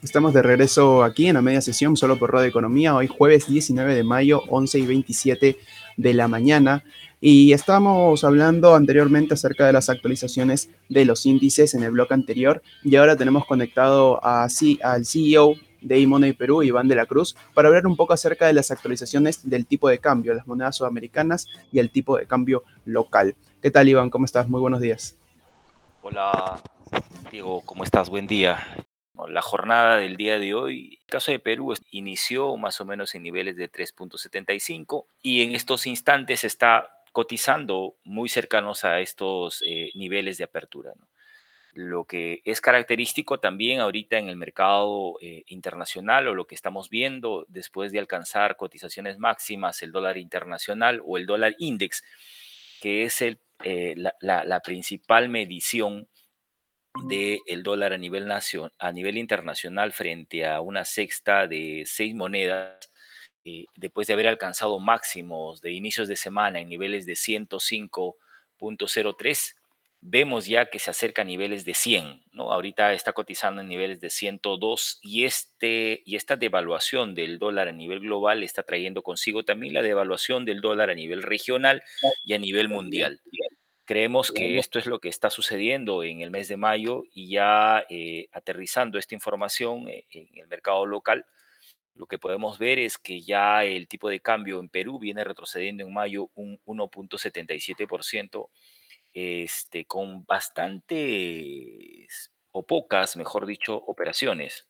Estamos de regreso aquí en la media sesión, solo por Radio Economía, hoy jueves 19 de mayo, 11 y 27 de la mañana. Y estábamos hablando anteriormente acerca de las actualizaciones de los índices en el bloque anterior y ahora tenemos conectado al CEO de y Perú, Iván de la Cruz, para hablar un poco acerca de las actualizaciones del tipo de cambio, las monedas sudamericanas y el tipo de cambio local. ¿Qué tal, Iván? ¿Cómo estás? Muy buenos días. Hola, Diego, ¿cómo estás? Buen día. La jornada del día de hoy, el caso de Perú, inició más o menos en niveles de 3.75 y en estos instantes está cotizando muy cercanos a estos eh, niveles de apertura. Lo que es característico también ahorita en el mercado eh, internacional o lo que estamos viendo después de alcanzar cotizaciones máximas, el dólar internacional o el dólar index, que es eh, la, principal medición del dólar a nivel, nación, a nivel internacional frente a una sexta de seis monedas, eh, después de haber alcanzado máximos de inicios de semana en niveles de 105.03, vemos ya que se acerca a niveles de 100, ¿no? Ahorita está cotizando en niveles de 102 y, este, y esta devaluación del dólar a nivel global está trayendo consigo también la devaluación del dólar a nivel regional y a nivel mundial. Creemos que esto es lo que está sucediendo en el mes de mayo y ya eh, aterrizando esta información eh, en el mercado local, lo que podemos ver es que ya el tipo de cambio en Perú viene retrocediendo en mayo un 1.77%, este, con bastantes o pocas, mejor dicho, operaciones.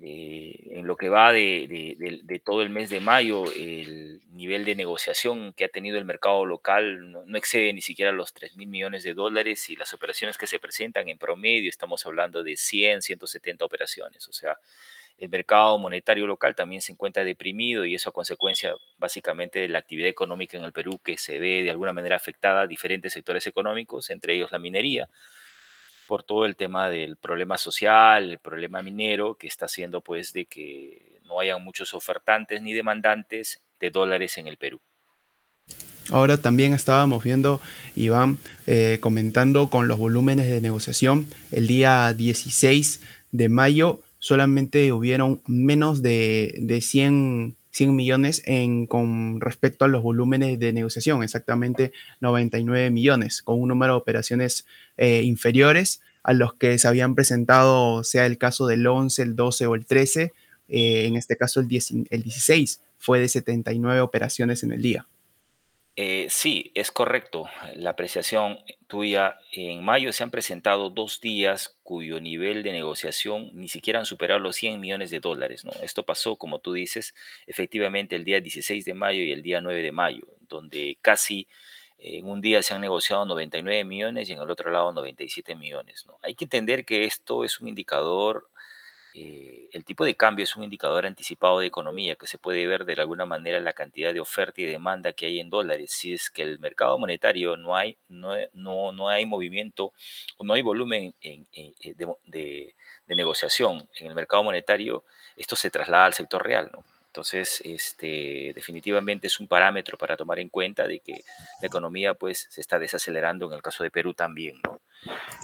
Eh, en lo que va de, todo el mes de mayo, el nivel de negociación que ha tenido el mercado local no, excede ni siquiera los 3 mil millones de dólares y las operaciones que se presentan en promedio, estamos hablando de 100, 170 operaciones. O sea, el mercado monetario local también se encuentra deprimido y eso a consecuencia básicamente de la actividad económica en el Perú que se ve de alguna manera afectada a diferentes sectores económicos, entre ellos la minería por todo el tema del problema social, el problema minero, que está haciendo pues de que no haya muchos ofertantes ni demandantes de dólares en el Perú. Ahora también estábamos viendo, Iván, eh, comentando con los volúmenes de negociación, el día 16 de mayo solamente hubieron menos de, de 100 100 millones en, con respecto a los volúmenes de negociación, exactamente 99 millones, con un número de operaciones eh, inferiores a los que se habían presentado, sea el caso del 11, el 12 o el 13, eh, en este caso el, el 16 fue de 79 operaciones en el día. Eh, sí, es correcto. La apreciación tuya. En mayo se han presentado dos días cuyo nivel de negociación ni siquiera han superado los 100 millones de dólares. ¿no? Esto pasó, como tú dices, efectivamente el día 16 de mayo y el día 9 de mayo, donde casi en un día se han negociado 99 millones y en el otro lado 97 millones. ¿no? Hay que entender que esto es un indicador eh, el tipo de cambio es un indicador anticipado de economía que se puede ver de alguna manera la cantidad de oferta y demanda que hay en dólares. Si es que el mercado monetario no hay, no, no, hay movimiento o no hay volumen eh, de, negociación en el mercado monetario, esto se traslada al sector real. ¿no? Entonces, este, definitivamente es un parámetro para tomar en cuenta de que la economía pues, se está desacelerando en el caso de Perú también. ¿no?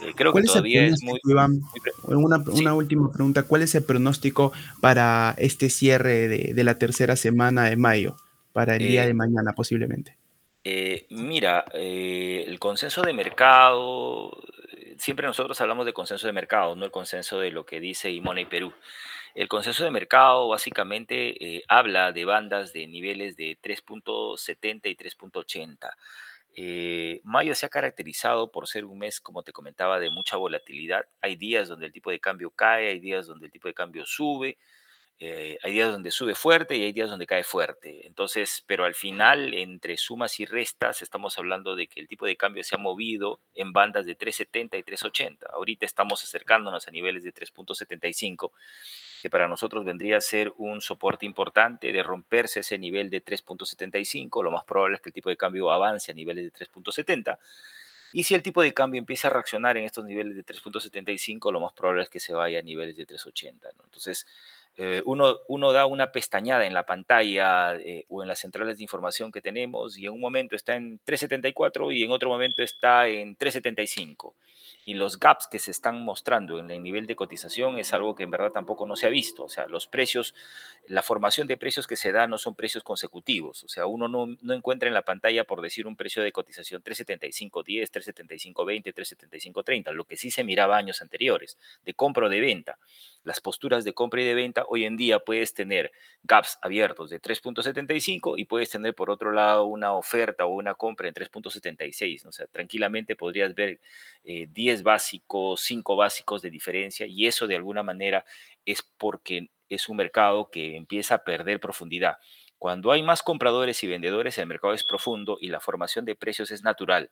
Eh, creo que todavía es, muy... una, última pregunta, ¿cuál es el pronóstico para este cierre de, la tercera semana de mayo, para el día de eh, mañana posiblemente? Eh, mira, el consenso de mercado, siempre nosotros hablamos de consenso de mercado, no el consenso de lo que dice Imona y Perú. El consenso de mercado básicamente eh, habla de bandas de niveles de 3.70 y 3.80. Eh, mayo se ha caracterizado por ser un mes, como te comentaba, de mucha volatilidad. Hay días donde el tipo de cambio cae, hay días donde el tipo de cambio sube, eh, hay días donde sube fuerte y hay días donde cae fuerte. Entonces, pero al final, entre sumas y restas, estamos hablando de que el tipo de cambio se ha movido en bandas de 3.70 y 3.80. Ahorita estamos acercándonos a niveles de 3.75 que para nosotros vendría a ser un soporte importante de romperse ese nivel de 3.75, lo más probable es que el tipo de cambio avance a niveles de 3.70. Y si el tipo de cambio empieza a reaccionar en estos niveles de 3.75, lo más probable es que se vaya a niveles de 3.80. Entonces, eh, uno, uno, da una pestañada en la pantalla eh, o en las centrales de información que tenemos y en un momento está en 374 y en otro momento está en 375 y los gaps que se están mostrando en el nivel de cotización es algo que en verdad tampoco no se ha visto. O sea, los precios, la formación de precios que se da no son precios consecutivos. O sea, uno no, no encuentra en la pantalla, por decir, un precio de cotización 375.10, 375.20, 375.30, lo que sí se miraba años anteriores, de compra o de venta. Las posturas de compra y de venta, hoy en día puedes tener gaps abiertos de 3.75 y puedes tener por otro lado una oferta o una compra en 3.76. O sea, tranquilamente podrías ver 10 eh, básicos, 5 básicos de diferencia y eso de alguna manera es porque es un mercado que empieza a perder profundidad. Cuando hay más compradores y vendedores, el mercado es profundo y la formación de precios es natural.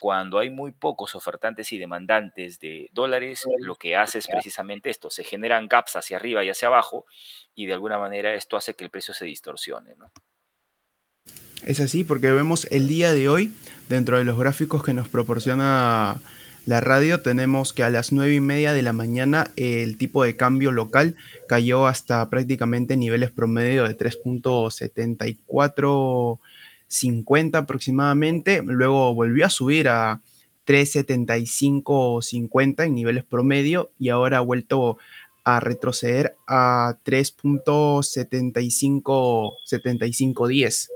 Cuando hay muy pocos ofertantes y demandantes de dólares, lo que hace es precisamente esto, se generan gaps hacia arriba y hacia abajo y de alguna manera esto hace que el precio se distorsione. Es así porque vemos el día de hoy, dentro de los gráficos que nos proporciona la radio tenemos que a las 9 y media de la mañana el tipo de cambio local cayó hasta prácticamente niveles promedio de 3.7450 aproximadamente. Luego volvió a subir a 3.7550 en niveles promedio y ahora ha vuelto a retroceder a 3.7510.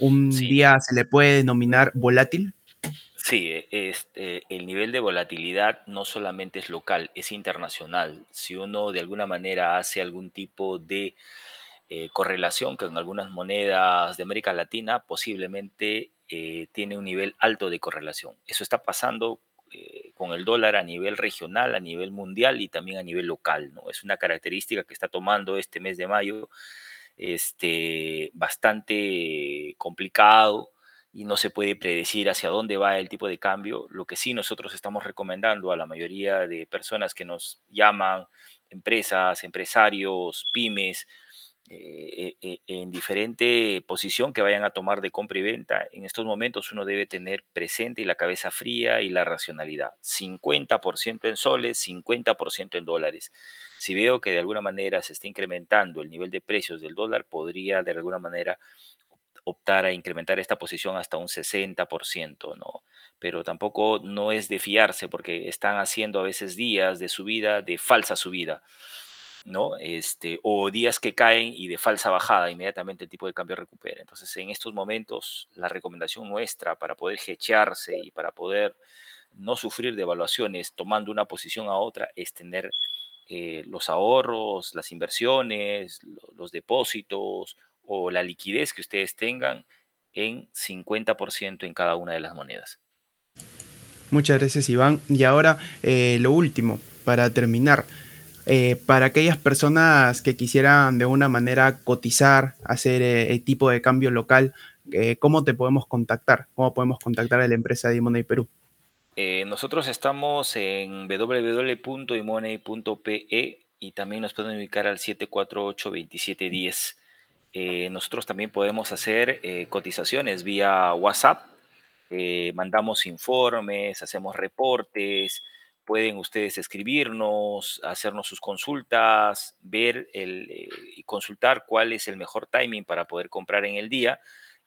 Un día se le puede denominar volátil. Sí, e, este, el nivel de volatilidad no solamente es local, es internacional. Si uno de alguna manera hace algún tipo de eh, correlación con algunas monedas de América Latina, posiblemente eh, tiene un nivel alto de correlación. Eso está pasando eh, con el dólar a nivel regional, a nivel mundial y también a nivel local. ¿no? Es una característica que está tomando este mes de mayo este, bastante complicado y no se puede predecir hacia dónde va el tipo de cambio. Lo que sí nosotros estamos recomendando a la mayoría de personas que nos llaman, empresas, empresarios, pymes, eh, eh, en diferente posición que vayan a tomar de compra y venta, en estos momentos uno debe tener presente la cabeza fría y la racionalidad. 50% en soles, 50% en dólares. Si veo que de alguna manera se está incrementando el nivel de precios del dólar, podría de alguna manera optar a incrementar esta posición hasta un 60%, ¿no? Pero tampoco no es de fiarse porque están haciendo a veces días de subida, de falsa subida, ¿no? Este, o días que caen y de falsa bajada, inmediatamente el tipo de cambio recupera. Entonces, en estos momentos, la recomendación nuestra para poder hecharse y para poder no sufrir devaluaciones tomando una posición a otra es tener eh, los ahorros, las inversiones, los depósitos o la liquidez que ustedes tengan en 50% en cada una de las monedas. Muchas gracias Iván. Y ahora eh, lo último, para terminar, eh, para aquellas personas que quisieran de una manera cotizar, hacer eh, el tipo de cambio local, ¿cómo te podemos contactar? ¿Cómo podemos contactar a la empresa de Imoney Perú? nosotros estamos en www.imoney.pe y también nos pueden ubicar al 748-2710. Eh, nosotros también podemos hacer eh, cotizaciones vía WhatsApp, eh, mandamos informes, hacemos reportes, pueden ustedes escribirnos, hacernos sus consultas, ver y consultar cuál es el mejor timing para poder comprar en el día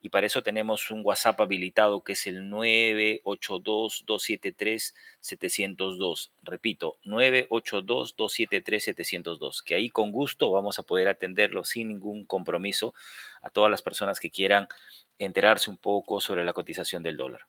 y para eso tenemos un WhatsApp habilitado que es el 982-273-702. Repito, 982-273-702, que ahí con gusto vamos a poder atenderlo sin ningún compromiso a todas las personas que quieran enterarse un poco sobre la cotización del dólar.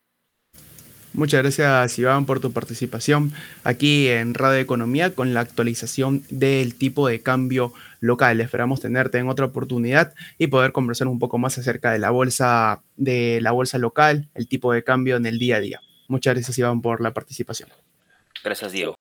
Muchas gracias, Iván, por tu participación aquí en Radio Economía con la actualización del tipo de cambio local. Esperamos tenerte en otra oportunidad y poder conversar un poco más acerca de la bolsa, de la bolsa local, el tipo de cambio en el día a día. Muchas gracias, Iván, por la participación. Gracias, Diego.